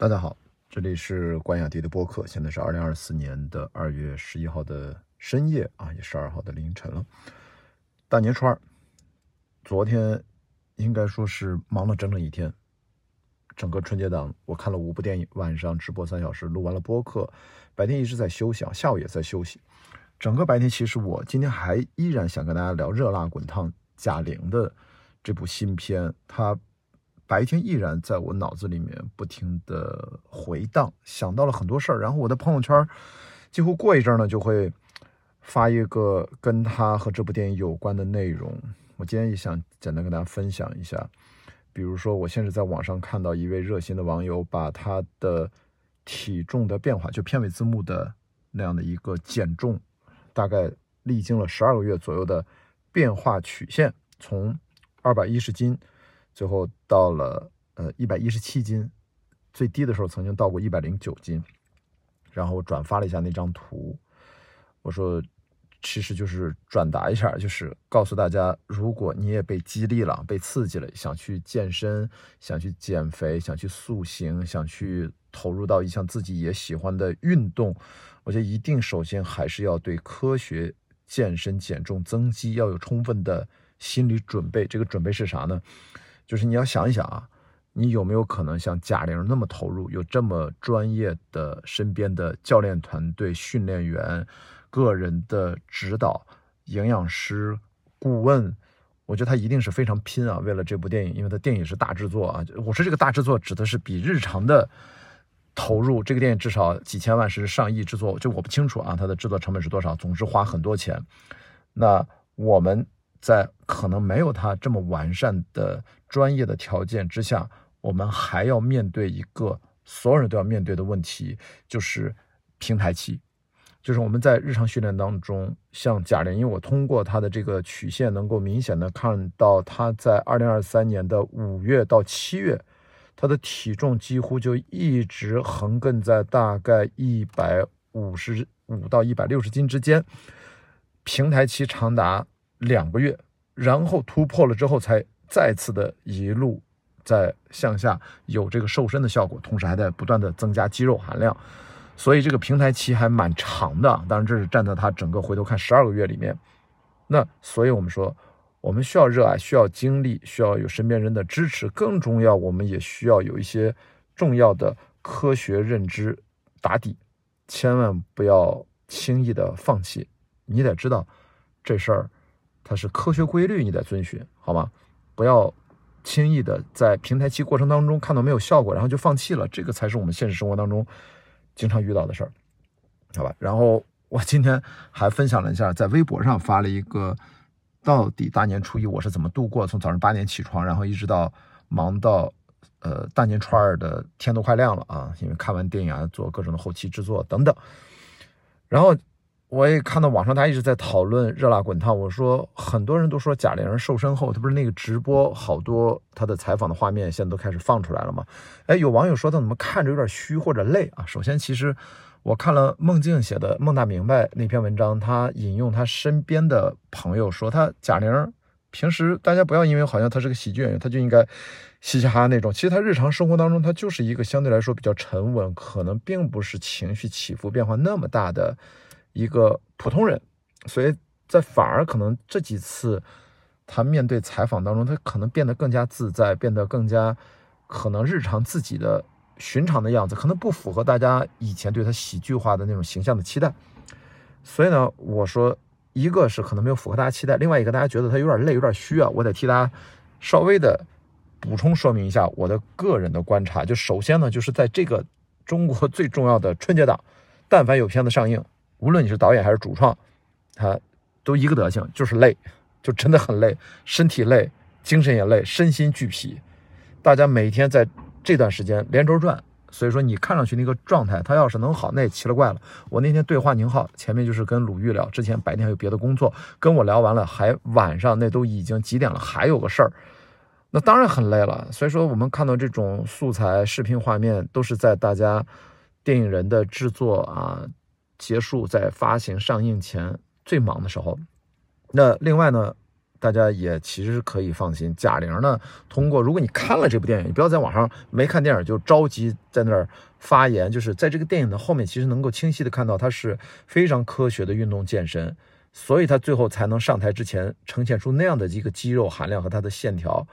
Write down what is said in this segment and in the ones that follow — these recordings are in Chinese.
大家好，这里是关雅迪的播客，现在是二零二四年的二月十一号的深夜啊，也十二号的凌晨了。大年初二，昨天应该说是忙了整整一天。整个春节档，我看了五部电影，晚上直播三小时，录完了播客，白天一直在休息啊，下午也在休息。整个白天，其实我今天还依然想跟大家聊《热辣滚烫》贾玲的这部新片，它白天依然在我脑子里面不停的回荡，想到了很多事儿。然后我的朋友圈几乎过一阵呢，就会发一个跟他和这部电影有关的内容。我今天也想简单跟大家分享一下。比如说，我现在在网上看到一位热心的网友把他的体重的变化，就片尾字幕的那样的一个减重，大概历经了十二个月左右的变化曲线，从二百一十斤，最后到了呃一百一十七斤，最低的时候曾经到过一百零九斤，然后我转发了一下那张图，我说。其实就是转达一下，就是告诉大家，如果你也被激励了、被刺激了，想去健身、想去减肥、想去塑形、想去投入到一项自己也喜欢的运动，我觉得一定首先还是要对科学健身、减重、增肌要有充分的心理准备。这个准备是啥呢？就是你要想一想啊，你有没有可能像贾玲那么投入，有这么专业的身边的教练团队、训练员？个人的指导、营养师、顾问，我觉得他一定是非常拼啊！为了这部电影，因为他电影是大制作啊。我说这个大制作指的是比日常的投入，这个电影至少几千万，甚至上亿制作，就我不清楚啊，它的制作成本是多少。总之花很多钱。那我们在可能没有他这么完善的专业的条件之下，我们还要面对一个所有人都要面对的问题，就是平台期。就是我们在日常训练当中，像贾玲，因为我通过她的这个曲线，能够明显的看到她在二零二三年的五月到七月，她的体重几乎就一直横亘在大概一百五十五到一百六十斤之间，平台期长达两个月，然后突破了之后，才再次的一路在向下有这个瘦身的效果，同时还在不断的增加肌肉含量。所以这个平台期还蛮长的，当然这是站在他整个回头看十二个月里面。那所以我们说，我们需要热爱，需要精力，需要有身边人的支持，更重要，我们也需要有一些重要的科学认知打底，千万不要轻易的放弃。你得知道这事儿它是科学规律，你得遵循，好吗？不要轻易的在平台期过程当中看到没有效果，然后就放弃了，这个才是我们现实生活当中。经常遇到的事儿，好吧。然后我今天还分享了一下，在微博上发了一个，到底大年初一我是怎么度过？从早上八点起床，然后一直到忙到呃大年初二的天都快亮了啊，因为看完电影啊，做各种的后期制作等等。然后我也看到网上大家一直在讨论热辣滚烫，我说很多人都说贾玲瘦身后，她不是那个直播好多她的采访的画面现在都开始放出来了吗？哎，有网友说她怎么看着有点虚或者累啊？首先，其实我看了孟静写的《孟大明白》那篇文章，他引用他身边的朋友说，他贾玲平时大家不要因为好像她是个喜剧演员，她就应该嘻嘻哈哈那种。其实她日常生活当中，她就是一个相对来说比较沉稳，可能并不是情绪起伏变化那么大的一个普通人。所以在反而可能这几次他面对采访当中，他可能变得更加自在，变得更加。可能日常自己的寻常的样子，可能不符合大家以前对他喜剧化的那种形象的期待，所以呢，我说一个是可能没有符合大家期待，另外一个大家觉得他有点累，有点虚啊，我得替他稍微的补充说明一下我的个人的观察。就首先呢，就是在这个中国最重要的春节档，但凡有片子上映，无论你是导演还是主创，他都一个德行，就是累，就真的很累，身体累，精神也累，身心俱疲。大家每天在这段时间连轴转，所以说你看上去那个状态，他要是能好，那也奇了怪了。我那天对话宁浩，前面就是跟鲁豫聊，之前白天还有别的工作，跟我聊完了，还晚上那都已经几点了，还有个事儿，那当然很累了。所以说我们看到这种素材、视频画面，都是在大家电影人的制作啊结束，在发行上映前最忙的时候。那另外呢？大家也其实可以放心。贾玲呢，通过如果你看了这部电影，你不要在网上没看电影就着急在那儿发言，就是在这个电影的后面，其实能够清晰的看到她是非常科学的运动健身，所以她最后才能上台之前呈现出那样的一个肌肉含量和她的线条。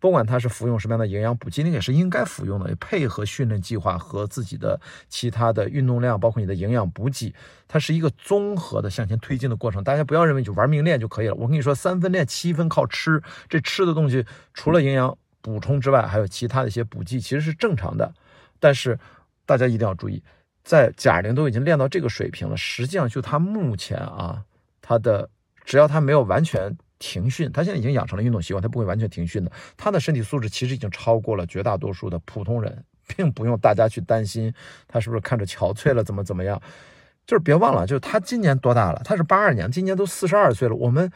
不管他是服用什么样的营养补剂，那也是应该服用的，配合训练计划和自己的其他的运动量，包括你的营养补给，它是一个综合的向前推进的过程。大家不要认为就玩命练就可以了。我跟你说，三分练，七分靠吃。这吃的东西除了营养补充之外，还有其他的一些补剂，其实是正常的。但是大家一定要注意，在贾玲都已经练到这个水平了，实际上就她目前啊，她的只要她没有完全。停训，他现在已经养成了运动习惯，他不会完全停训的。他的身体素质其实已经超过了绝大多数的普通人，并不用大家去担心他是不是看着憔悴了，怎么怎么样。就是别忘了，就是他今年多大了？他是八二年，今年都四十二岁了。我们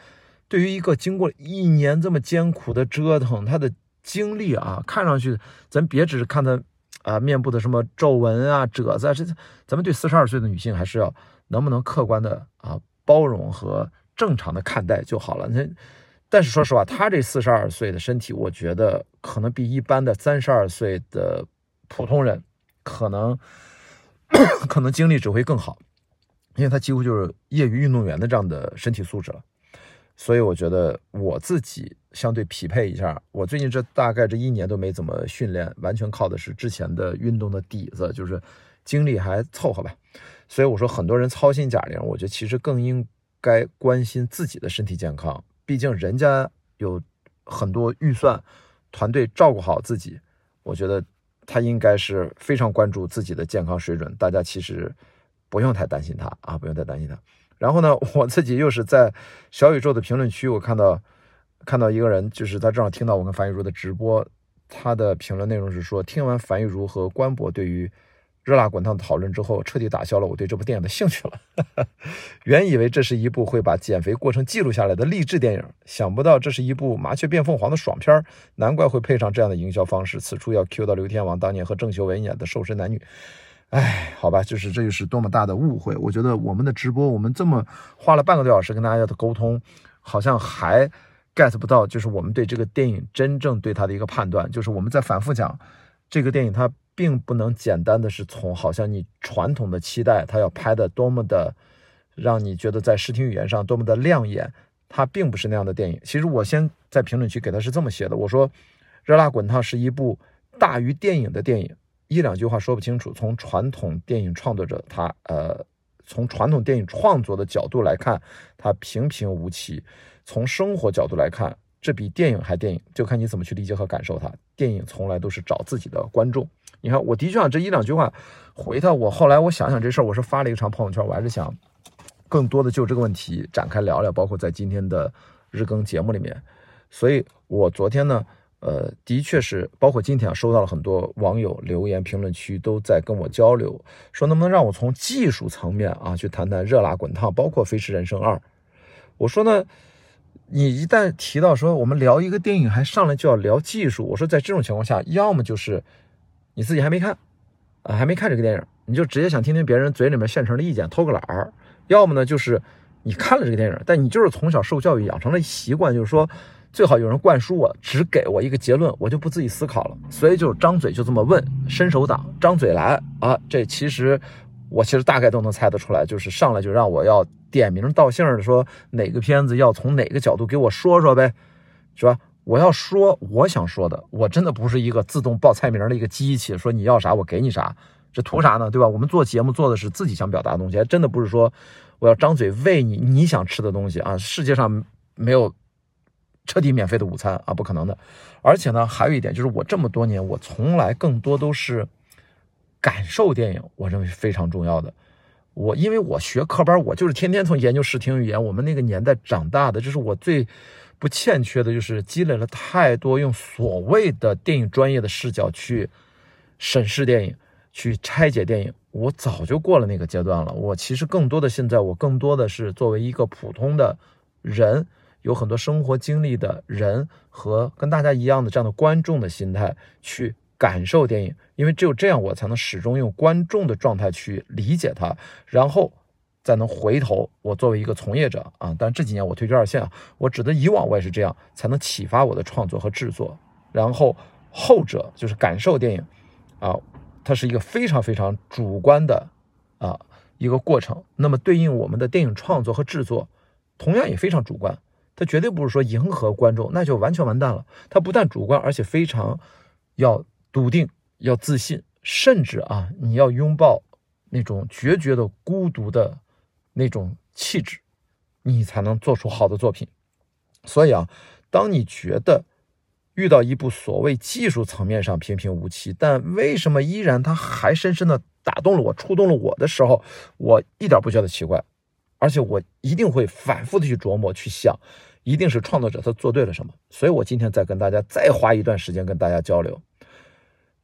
对于一个经过一年这么艰苦的折腾，他的经历啊，看上去咱别只是看他啊面部的什么皱纹啊、褶子啊，这咱们对四十二岁的女性还是要能不能客观的啊包容和。正常的看待就好了。那，但是说实话，他这四十二岁的身体，我觉得可能比一般的三十二岁的普通人，可能可能精力只会更好，因为他几乎就是业余运动员的这样的身体素质了。所以我觉得我自己相对匹配一下，我最近这大概这一年都没怎么训练，完全靠的是之前的运动的底子，就是精力还凑合吧。所以我说，很多人操心贾玲，我觉得其实更应。该关心自己的身体健康，毕竟人家有很多预算，团队照顾好自己，我觉得他应该是非常关注自己的健康水准。大家其实不用太担心他啊，不用太担心他。然后呢，我自己又是在小宇宙的评论区，我看到看到一个人，就是他正好听到我跟樊玉茹的直播，他的评论内容是说，听完樊玉茹和关博对于。热辣滚烫的讨论之后，彻底打消了我对这部电影的兴趣了。原以为这是一部会把减肥过程记录下来的励志电影，想不到这是一部麻雀变凤凰的爽片难怪会配上这样的营销方式。此处要 Q 到刘天王当年和郑秀文演的《瘦身男女》。哎，好吧，就是这就是多么大的误会。我觉得我们的直播，我们这么花了半个多小时跟大家的沟通，好像还 get 不到，就是我们对这个电影真正对它的一个判断。就是我们在反复讲这个电影，它。并不能简单的是从好像你传统的期待它要拍的多么的让你觉得在视听语言上多么的亮眼，它并不是那样的电影。其实我先在评论区给他是这么写的，我说《热辣滚烫》是一部大于电影的电影，一两句话说不清楚。从传统电影创作者他呃，从传统电影创作的角度来看，它平平无奇；从生活角度来看。这比电影还电影，就看你怎么去理解和感受它。电影从来都是找自己的观众。你看，我的确啊，这一两句话回他。我后来我想想这事儿，我是发了一个长朋友圈，我还是想更多的就这个问题展开聊聊，包括在今天的日更节目里面。所以我昨天呢，呃，的确是包括今天啊，收到了很多网友留言，评论区都在跟我交流，说能不能让我从技术层面啊去谈谈《热辣滚烫》，包括《飞驰人生二》。我说呢。你一旦提到说我们聊一个电影，还上来就要聊技术，我说在这种情况下，要么就是你自己还没看啊，还没看这个电影，你就直接想听听别人嘴里面现成的意见，偷个懒儿；要么呢，就是你看了这个电影，但你就是从小受教育养成了习惯，就是说最好有人灌输我，只给我一个结论，我就不自己思考了，所以就张嘴就这么问，伸手党，张嘴来啊，这其实。我其实大概都能猜得出来，就是上来就让我要点名道姓的说哪个片子要从哪个角度给我说说呗，是吧？我要说我想说的，我真的不是一个自动报菜名的一个机器，说你要啥我给你啥，这图啥呢？对吧？我们做节目做的是自己想表达的东西，还真的不是说我要张嘴喂你你想吃的东西啊！世界上没有彻底免费的午餐啊，不可能的。而且呢，还有一点就是，我这么多年我从来更多都是。感受电影，我认为是非常重要的。我因为我学科班，我就是天天从研究视听语言。我们那个年代长大的，这是我最不欠缺的，就是积累了太多用所谓的电影专业的视角去审视电影、去拆解电影。我早就过了那个阶段了。我其实更多的现在，我更多的是作为一个普通的人，有很多生活经历的人和跟大家一样的这样的观众的心态去。感受电影，因为只有这样，我才能始终用观众的状态去理解它，然后再能回头，我作为一个从业者啊，但这几年我退居二线啊，我指的以往我也是这样，才能启发我的创作和制作。然后后者就是感受电影啊，它是一个非常非常主观的啊一个过程。那么对应我们的电影创作和制作，同样也非常主观。它绝对不是说迎合观众，那就完全完蛋了。它不但主观，而且非常要笃定、要自信，甚至啊，你要拥抱那种决绝的孤独的。那种气质，你才能做出好的作品。所以啊，当你觉得遇到一部所谓技术层面上平平无奇，但为什么依然它还深深的打动了我、触动了我的时候，我一点不觉得奇怪，而且我一定会反复的去琢磨、去想，一定是创作者他做对了什么。所以我今天再跟大家再花一段时间跟大家交流。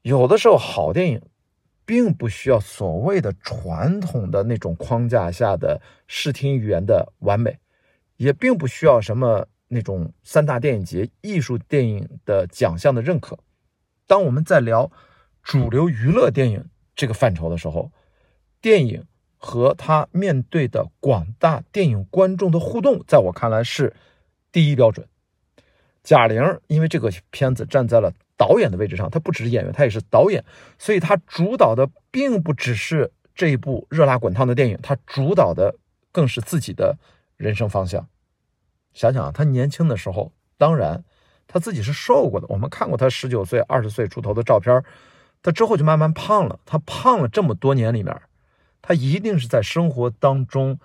有的时候好电影。并不需要所谓的传统的那种框架下的视听语言的完美，也并不需要什么那种三大电影节艺术电影的奖项的认可。当我们在聊主流娱乐电影这个范畴的时候，电影和他面对的广大电影观众的互动，在我看来是第一标准。贾玲因为这个片子站在了。导演的位置上，他不只是演员，他也是导演，所以他主导的并不只是这一部热辣滚烫的电影，他主导的更是自己的人生方向。想想啊，他年轻的时候，当然他自己是瘦过的，我们看过他十九岁、二十岁出头的照片，他之后就慢慢胖了。他胖了这么多年里面，他一定是在生活当中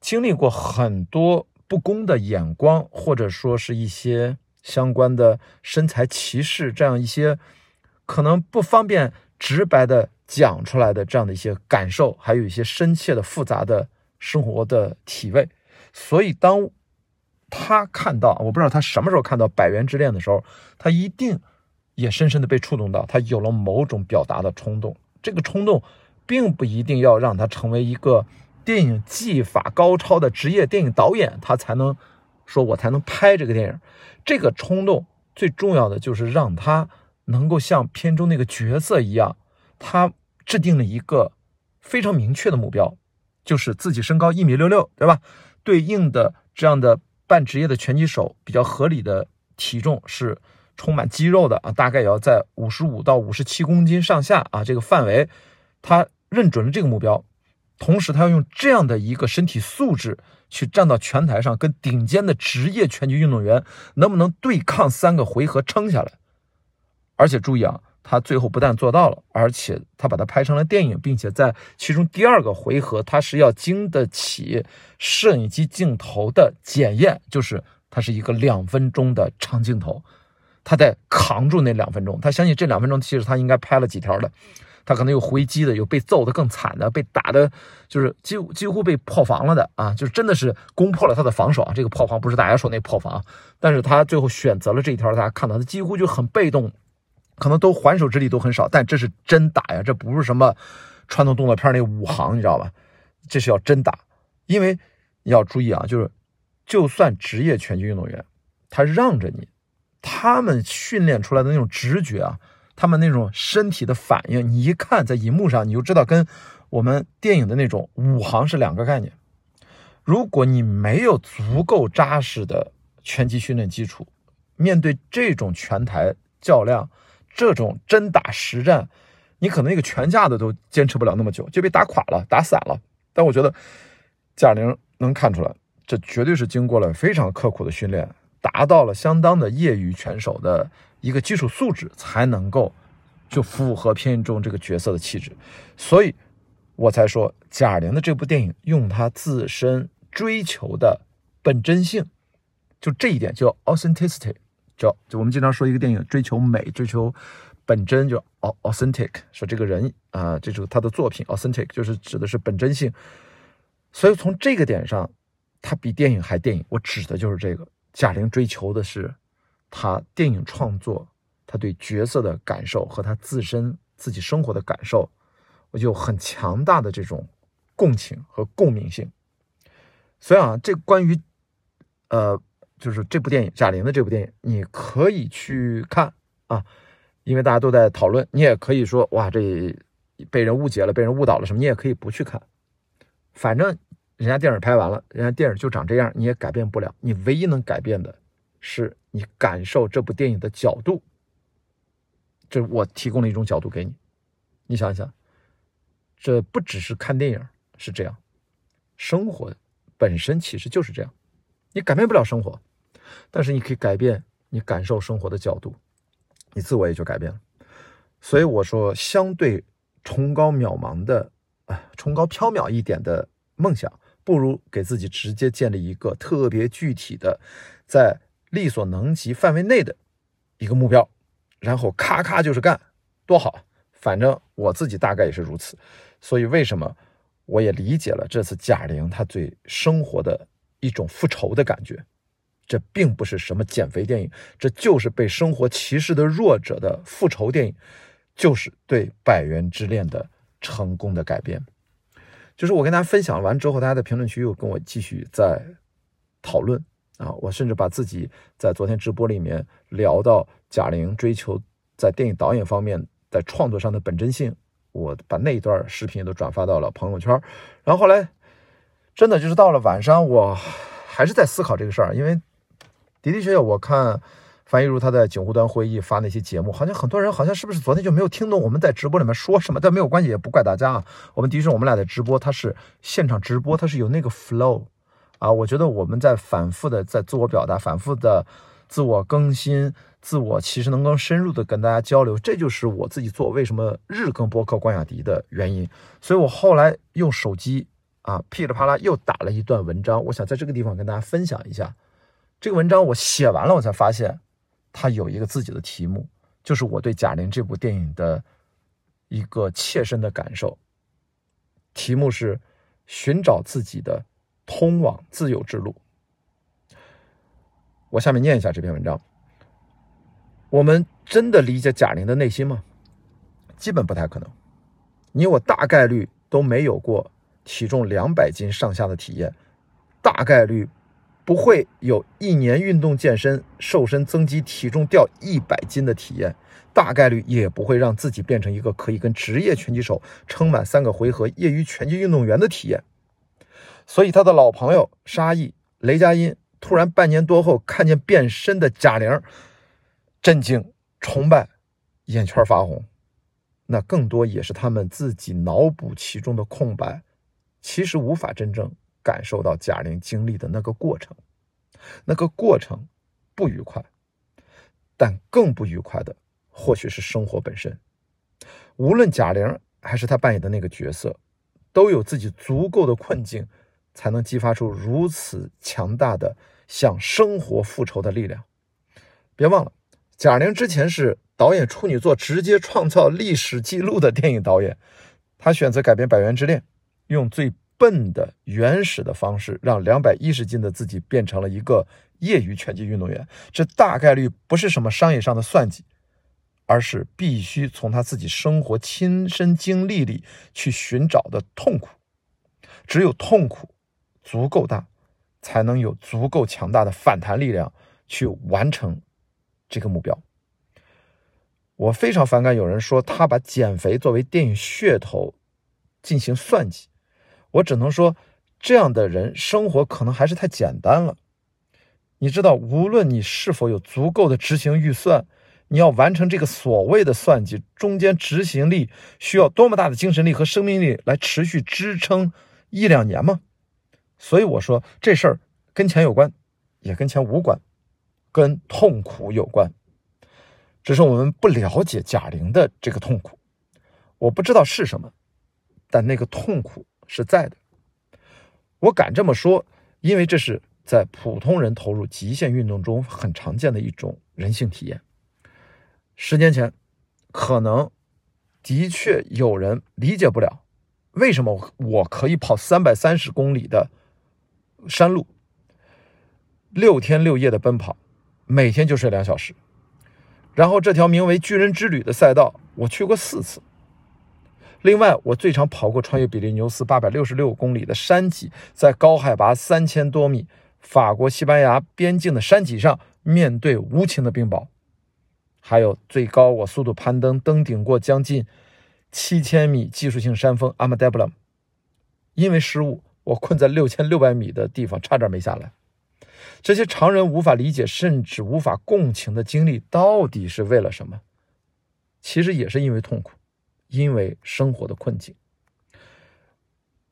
经历过很多不公的眼光，或者说是一些。相关的身材歧视，这样一些可能不方便直白的讲出来的这样的一些感受，还有一些深切的复杂的生活的体味。所以，当他看到，我不知道他什么时候看到《百元之恋》的时候，他一定也深深的被触动到，他有了某种表达的冲动。这个冲动，并不一定要让他成为一个电影技法高超的职业电影导演，他才能。说我才能拍这个电影，这个冲动最重要的就是让他能够像片中那个角色一样，他制定了一个非常明确的目标，就是自己身高一米六六，对吧？对应的这样的半职业的拳击手，比较合理的体重是充满肌肉的啊，大概也要在五十五到五十七公斤上下啊这个范围，他认准了这个目标，同时他要用这样的一个身体素质。去站到拳台上，跟顶尖的职业拳击运动员能不能对抗三个回合撑下来？而且注意啊，他最后不但做到了，而且他把它拍成了电影，并且在其中第二个回合，他是要经得起摄影机镜头的检验，就是它是一个两分钟的长镜头，他在扛住那两分钟。他相信这两分钟，其实他应该拍了几条的。他可能有回击的，有被揍的更惨的，被打的，就是几几乎被破防了的啊，就是真的是攻破了他的防守啊。这个破防不是大家说那破防，但是他最后选择了这一条，大家看到他几乎就很被动，可能都还手之力都很少，但这是真打呀，这不是什么传统动作片那五行，你知道吧？这是要真打，因为你要注意啊，就是就算职业拳击运动员，他让着你，他们训练出来的那种直觉啊。他们那种身体的反应，你一看在荧幕上，你就知道跟我们电影的那种武行是两个概念。如果你没有足够扎实的拳击训练基础，面对这种拳台较量、这种真打实战，你可能一个拳架子都坚持不了那么久，就被打垮了、打散了。但我觉得贾玲能看出来，这绝对是经过了非常刻苦的训练，达到了相当的业余拳手的。一个基础素质才能够就符合片中这个角色的气质，所以我才说贾玲的这部电影用她自身追求的本真性，就这一点叫 authenticity，叫就我们经常说一个电影追求美、追求本真，就 authentic，说这个人啊，这就是他的作品 authentic，就是指的是本真性。所以从这个点上，它比电影还电影。我指的就是这个，贾玲追求的是。她电影创作，她对角色的感受和她自身自己生活的感受，我就很强大的这种共情和共鸣性。所以啊，这关于呃，就是这部电影贾玲的这部电影，你可以去看啊，因为大家都在讨论。你也可以说哇，这被人误解了，被人误导了什么？你也可以不去看，反正人家电影拍完了，人家电影就长这样，你也改变不了。你唯一能改变的是你感受这部电影的角度。这我提供了一种角度给你，你想想，这不只是看电影是这样，生活本身其实就是这样。你改变不了生活，但是你可以改变你感受生活的角度，你自我也就改变了。所以我说，相对崇高渺茫的啊，崇高缥缈一点的梦想。不如给自己直接建立一个特别具体的，在力所能及范围内的一个目标，然后咔咔就是干，多好！反正我自己大概也是如此，所以为什么我也理解了这次贾玲她对生活的一种复仇的感觉？这并不是什么减肥电影，这就是被生活歧视的弱者的复仇电影，就是对《百元之恋》的成功的改编。就是我跟大家分享完之后，大家在评论区又跟我继续在讨论啊！我甚至把自己在昨天直播里面聊到贾玲追求在电影导演方面在创作上的本真性，我把那一段视频都转发到了朋友圈。然后后来真的就是到了晚上，我还是在思考这个事儿，因为的的确确我看。樊一茹他在警湖端会议发那些节目，好像很多人好像是不是昨天就没有听懂我们在直播里面说什么？但没有关系，也不怪大家啊。我们的确，我们俩的直播，它是现场直播，它是有那个 flow 啊。我觉得我们在反复的在自我表达，反复的自我更新，自我其实能够深入的跟大家交流，这就是我自己做为什么日更播客关雅迪的原因。所以我后来用手机啊噼里啪啦又打了一段文章，我想在这个地方跟大家分享一下。这个文章我写完了，我才发现。他有一个自己的题目，就是我对贾玲这部电影的一个切身的感受。题目是寻找自己的通往自由之路。我下面念一下这篇文章。我们真的理解贾玲的内心吗？基本不太可能。你我大概率都没有过体重两百斤上下的体验，大概率。不会有一年运动健身、瘦身增肌、体重掉一百斤的体验，大概率也不会让自己变成一个可以跟职业拳击手撑满三个回合业余拳击运动员的体验。所以，他的老朋友沙溢、雷佳音突然半年多后看见变身的贾玲，震惊、崇拜、眼圈发红，那更多也是他们自己脑补其中的空白，其实无法真正。感受到贾玲经历的那个过程，那个过程不愉快，但更不愉快的或许是生活本身。无论贾玲还是她扮演的那个角色，都有自己足够的困境，才能激发出如此强大的向生活复仇的力量。别忘了，贾玲之前是导演处女作直接创造历史记录的电影导演，她选择改编《百元之恋》，用最。笨的原始的方式，让两百一十斤的自己变成了一个业余拳击运动员。这大概率不是什么商业上的算计，而是必须从他自己生活亲身经历里去寻找的痛苦。只有痛苦足够大，才能有足够强大的反弹力量去完成这个目标。我非常反感有人说他把减肥作为电影噱头进行算计。我只能说，这样的人生活可能还是太简单了。你知道，无论你是否有足够的执行预算，你要完成这个所谓的算计，中间执行力需要多么大的精神力和生命力来持续支撑一两年吗？所以我说，这事儿跟钱有关，也跟钱无关，跟痛苦有关。只是我们不了解贾玲的这个痛苦，我不知道是什么，但那个痛苦。是在的，我敢这么说，因为这是在普通人投入极限运动中很常见的一种人性体验。十年前，可能的确有人理解不了，为什么我可以跑三百三十公里的山路，六天六夜的奔跑，每天就睡两小时，然后这条名为“巨人之旅”的赛道，我去过四次。另外，我最长跑过穿越比利牛斯八百六十六公里的山脊，在高海拔三千多米法国西班牙边境的山脊上，面对无情的冰雹；还有最高我速度攀登登顶过将近七千米技术性山峰阿马戴布朗，因为失误我困在六千六百米的地方，差点没下来。这些常人无法理解，甚至无法共情的经历，到底是为了什么？其实也是因为痛苦，因为生活的困境。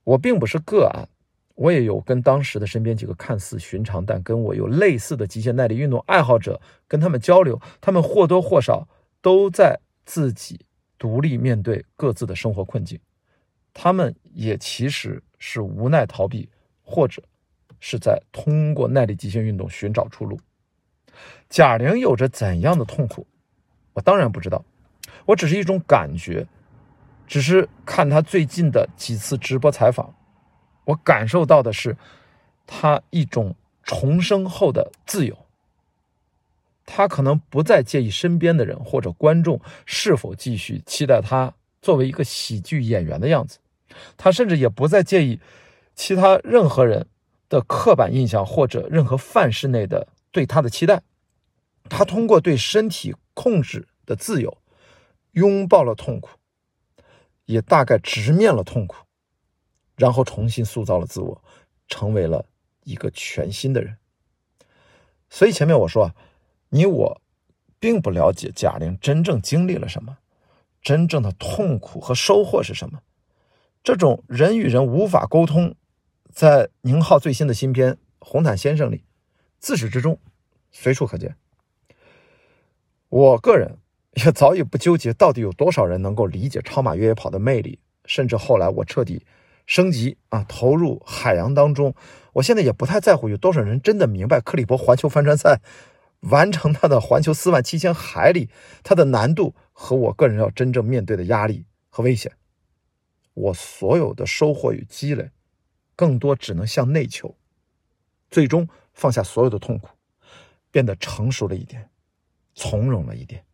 我并不是个案，我也有跟当时的身边几个看似寻常但跟我有类似的极限耐力运动爱好者跟他们交流，他们或多或少都在自己独立面对各自的生活困境，他们也其实是无奈逃避，或者。是在通过耐力极限运动寻找出路。贾玲有着怎样的痛苦，我当然不知道，我只是一种感觉，只是看他最近的几次直播采访，我感受到的是他一种重生后的自由。他可能不再介意身边的人或者观众是否继续期待他作为一个喜剧演员的样子，他甚至也不再介意其他任何人。的刻板印象或者任何范式内的对他的期待，他通过对身体控制的自由，拥抱了痛苦，也大概直面了痛苦，然后重新塑造了自我，成为了一个全新的人。所以前面我说啊，你我并不了解贾玲真正经历了什么，真正的痛苦和收获是什么，这种人与人无法沟通。在宁浩最新的新片《红毯先生》里，自始至终随处可见。我个人也早已不纠结到底有多少人能够理解超马越野跑的魅力，甚至后来我彻底升级啊，投入海洋当中。我现在也不太在乎有多少人真的明白克利伯环球帆船赛完成它的环球四万七千海里它的难度和我个人要真正面对的压力和危险。我所有的收获与积累。更多只能向内求，最终放下所有的痛苦，变得成熟了一点，从容了一点，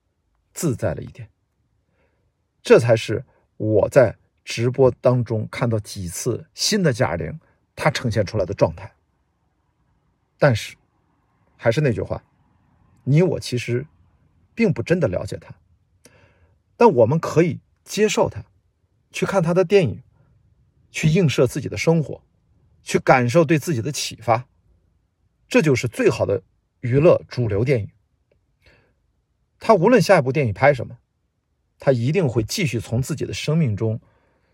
自在了一点。这才是我在直播当中看到几次新的贾玲，她呈现出来的状态。但是，还是那句话，你我其实并不真的了解她，但我们可以接受她，去看她的电影，去映射自己的生活。去感受对自己的启发，这就是最好的娱乐主流电影。他无论下一部电影拍什么，他一定会继续从自己的生命中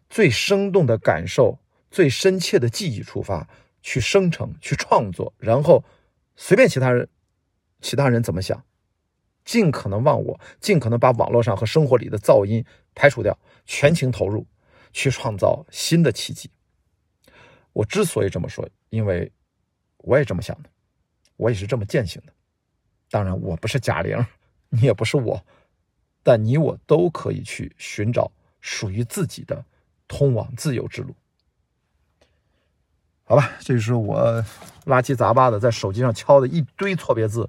最生动的感受、最深切的记忆出发，去生成、去创作，然后随便其他人、其他人怎么想，尽可能忘我，尽可能把网络上和生活里的噪音排除掉，全情投入，去创造新的奇迹。我之所以这么说，因为我也这么想的，我也是这么践行的。当然，我不是贾玲，你也不是我，但你我都可以去寻找属于自己的通往自由之路。好吧，这就是我拉七杂八的在手机上敲的一堆错别字，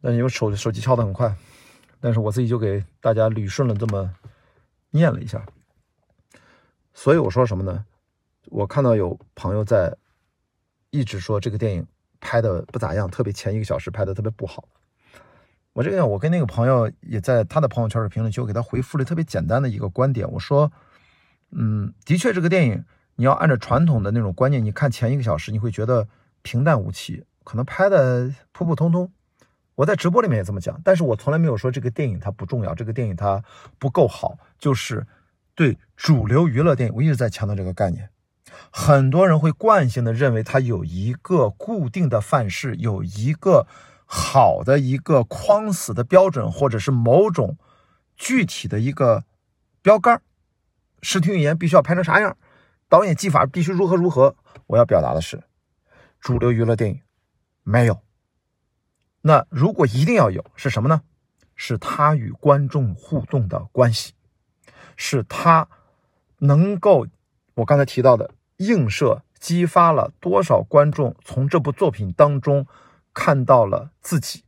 那因为手手机敲的很快，但是我自己就给大家捋顺了这么念了一下。所以我说什么呢？我看到有朋友在一直说这个电影拍的不咋样，特别前一个小时拍的特别不好。我这个我跟那个朋友也在他的朋友圈的评论区，我给他回复了特别简单的一个观点，我说，嗯，的确这个电影你要按照传统的那种观念，你看前一个小时你会觉得平淡无奇，可能拍的普普通通。我在直播里面也这么讲，但是我从来没有说这个电影它不重要，这个电影它不够好，就是对主流娱乐电影，我一直在强调这个概念。很多人会惯性的认为它有一个固定的范式，有一个好的一个框死的标准，或者是某种具体的一个标杆视听语言必须要拍成啥样，导演技法必须如何如何。我要表达的是，主流娱乐电影没有。那如果一定要有，是什么呢？是他与观众互动的关系，是他能够我刚才提到的。映射激发了多少观众从这部作品当中看到了自己，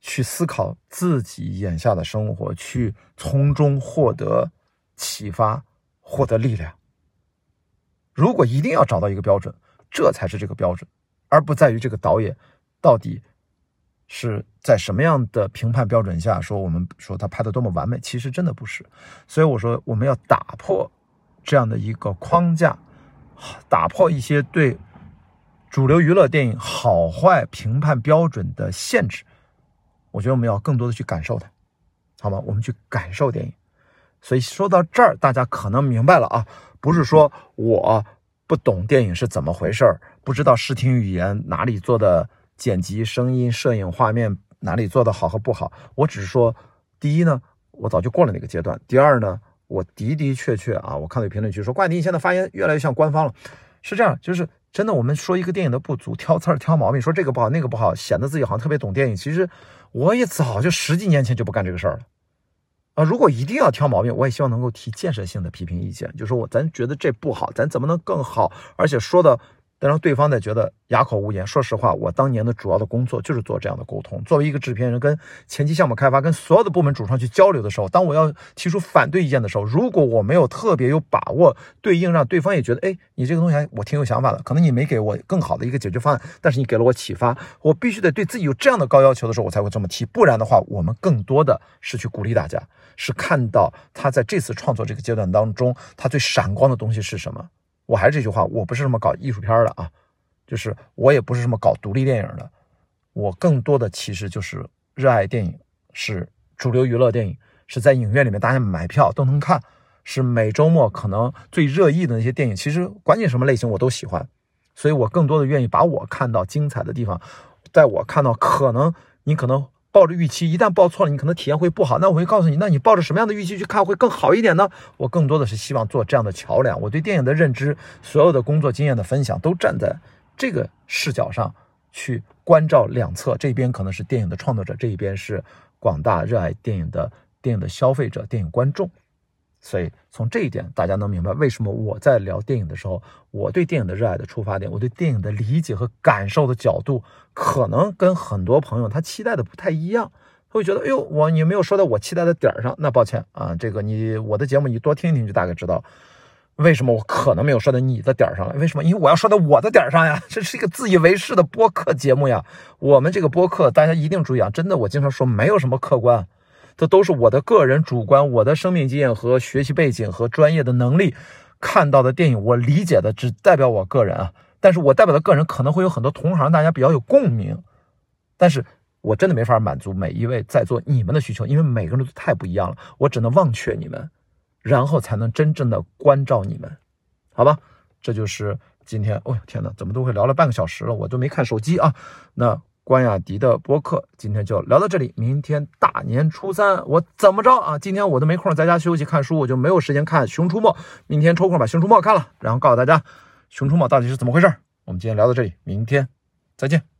去思考自己眼下的生活，去从中获得启发，获得力量。如果一定要找到一个标准，这才是这个标准，而不在于这个导演到底是在什么样的评判标准下说我们说他拍的多么完美，其实真的不是。所以我说我们要打破这样的一个框架。打破一些对主流娱乐电影好坏评判标准的限制。我觉得我们要更多的去感受它，好吗？我们去感受电影。所以说到这儿，大家可能明白了啊，不是说我不懂电影是怎么回事儿，不知道视听语言哪里做的剪辑、声音、摄影、画面哪里做的好和不好。我只是说，第一呢，我早就过了那个阶段；第二呢，我的的确确啊，我看到评论区说冠迪现在发言越来越像官方了，是这样，就是真的。我们说一个电影的不足，挑刺儿、挑毛病，说这个不好那个不好，显得自己好像特别懂电影。其实我也早就十几年前就不干这个事儿了。啊，如果一定要挑毛病，我也希望能够提建设性的批评意见，就说我咱觉得这不好，咱怎么能更好？而且说的。让对方在觉得哑口无言。说实话，我当年的主要的工作就是做这样的沟通。作为一个制片人，跟前期项目开发、跟所有的部门主创去交流的时候，当我要提出反对意见的时候，如果我没有特别有把握对应，让对方也觉得，哎，你这个东西我挺有想法的，可能你没给我更好的一个解决方案，但是你给了我启发，我必须得对自己有这样的高要求的时候，我才会这么提。不然的话，我们更多的是去鼓励大家，是看到他在这次创作这个阶段当中，他最闪光的东西是什么。我还是这句话，我不是什么搞艺术片的啊，就是我也不是什么搞独立电影的，我更多的其实就是热爱电影，是主流娱乐电影，是在影院里面大家买票都能看，是每周末可能最热议的那些电影，其实管你什么类型我都喜欢，所以我更多的愿意把我看到精彩的地方，在我看到可能你可能。抱着预期，一旦报错了，你可能体验会不好。那我会告诉你，那你抱着什么样的预期去看会更好一点呢？我更多的是希望做这样的桥梁。我对电影的认知，所有的工作经验的分享，都站在这个视角上去关照两侧。这边可能是电影的创作者，这一边是广大热爱电影的电影的消费者、电影观众。所以从这一点，大家能明白为什么我在聊电影的时候，我对电影的热爱的出发点，我对电影的理解和感受的角度，可能跟很多朋友他期待的不太一样。他会觉得，哎呦，我你没有说到我期待的点儿上，那抱歉啊，这个你我的节目你多听一听就大概知道，为什么我可能没有说到你的点儿上了。为什么？因为我要说到我的点儿上呀，这是一个自以为是的播客节目呀。我们这个播客，大家一定注意啊，真的，我经常说没有什么客观。这都是我的个人主观，我的生命经验和学习背景和专业的能力看到的电影，我理解的只代表我个人啊。但是我代表的个人可能会有很多同行，大家比较有共鸣。但是我真的没法满足每一位在座你们的需求，因为每个人都太不一样了。我只能忘却你们，然后才能真正的关照你们，好吧？这就是今天。哦天哪，怎么都会聊了半个小时了，我都没看手机啊。那。关雅迪的播客今天就聊到这里，明天大年初三我怎么着啊？今天我都没空在家休息看书，我就没有时间看《熊出没》。明天抽空把《熊出没》看了，然后告诉大家《熊出没》到底是怎么回事。我们今天聊到这里，明天再见。